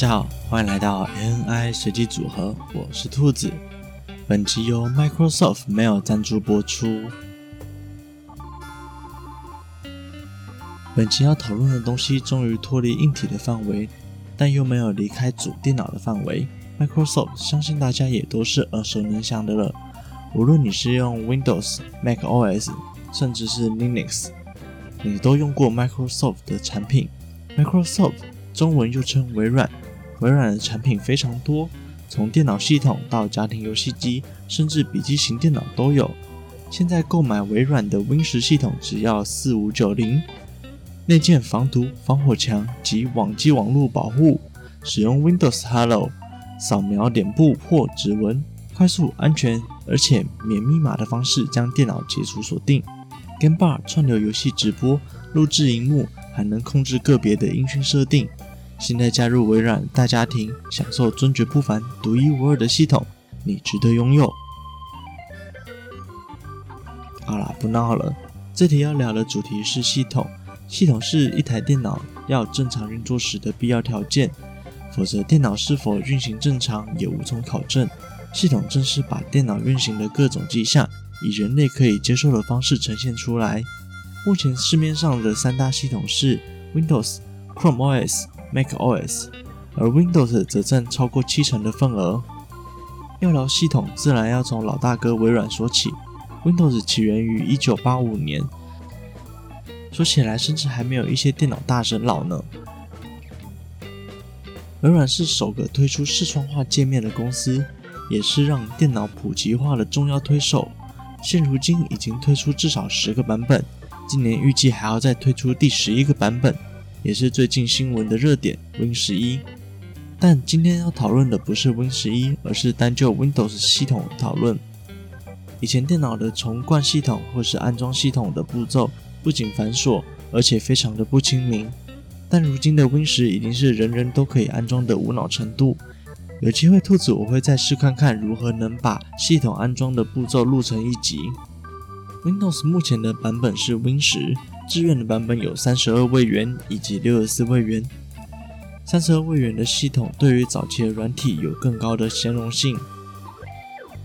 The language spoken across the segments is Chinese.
大家好欢迎来到 ANI 随机组合，我是兔子。本集由 Microsoft Mail 赞助播出。本集要讨论的东西终于脱离硬体的范围，但又没有离开主电脑的范围。Microsoft 相信大家也都是耳熟能详的了。无论你是用 Windows、Mac OS，甚至是 Linux，你都用过 Microsoft 的产品。Microsoft 中文又称微软，微软的产品非常多，从电脑系统到家庭游戏机，甚至笔记型电脑都有。现在购买微软的 Win 十系统只要四五九零，内建防毒、防火墙及网际网络保护，使用 Windows Hello，扫描脸部或指纹，快速、安全而且免密码的方式将电脑解除锁定。Game Bar 串流游戏直播，录制荧幕。还能控制个别的音讯设定。现在加入微软大家庭，享受尊爵不凡、独一无二的系统，你值得拥有。好啦，不闹了。这题要聊的主题是系统。系统是一台电脑要正常运作时的必要条件，否则电脑是否运行正常也无从考证。系统正是把电脑运行的各种迹象，以人类可以接受的方式呈现出来。目前市面上的三大系统是 Windows、Chrome OS、Mac OS，而 Windows 则占超过七成的份额。要聊系统，自然要从老大哥微软说起。Windows 起源于一九八五年，说起来甚至还没有一些电脑大神老呢。微软是首个推出视窗化界面的公司，也是让电脑普及化的重要推手。现如今已经推出至少十个版本。今年预计还要再推出第十一个版本，也是最近新闻的热点 Win 十一。但今天要讨论的不是 Win 十一，而是单就 Windows 系统讨论。以前电脑的重灌系统或是安装系统的步骤不仅繁琐，而且非常的不亲民。但如今的 Win 十已经是人人都可以安装的无脑程度。有机会兔子我会再试看看如何能把系统安装的步骤录成一集。Windows 目前的版本是 Win 十，支援的版本有三十二位元以及六十四位元。三十二位元的系统对于早期的软体有更高的兼容性，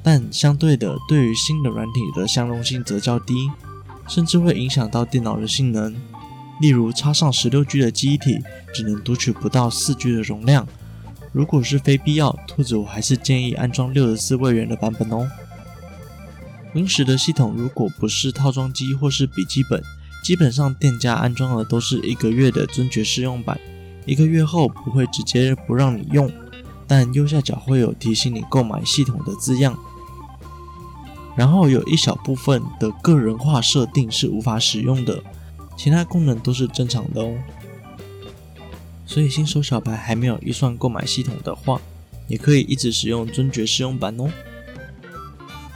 但相对的，对于新的软体的相容性则较低，甚至会影响到电脑的性能。例如，插上十六 G 的记忆体，只能读取不到四 G 的容量。如果是非必要，兔子我还是建议安装六十四位元的版本哦。Win 十的系统如果不是套装机或是笔记本，基本上店家安装的都是一个月的尊爵试用版，一个月后不会直接不让你用，但右下角会有提醒你购买系统的字样。然后有一小部分的个人化设定是无法使用的，其他功能都是正常的哦。所以新手小白还没有预算购买系统的话，也可以一直使用尊爵试用版哦。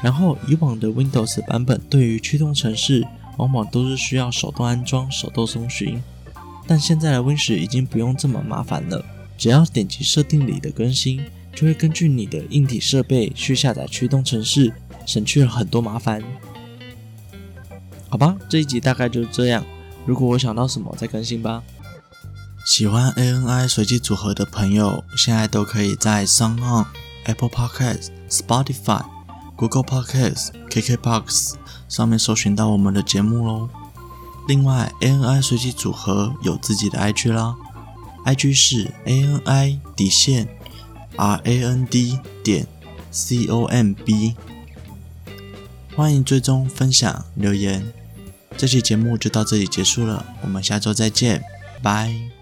然后，以往的 Windows 版本对于驱动程式往往都是需要手动安装、手动搜寻，但现在的 Win 十已经不用这么麻烦了，只要点击设定里的更新，就会根据你的硬体设备去下载驱动程式，省去了很多麻烦。好吧，这一集大概就是这样。如果我想到什么再更新吧。喜欢 ANI 随机组合的朋友，现在都可以在 SoundOn、Apple Podcast、Spotify。Google Podcast、KKBox 上面搜寻到我们的节目喽。另外，ANI 随机组合有自己的 IG 啦，IG 是 ANI 底线 RAND 点 COMB，欢迎追踪、分享、留言。这期节目就到这里结束了，我们下周再见，拜。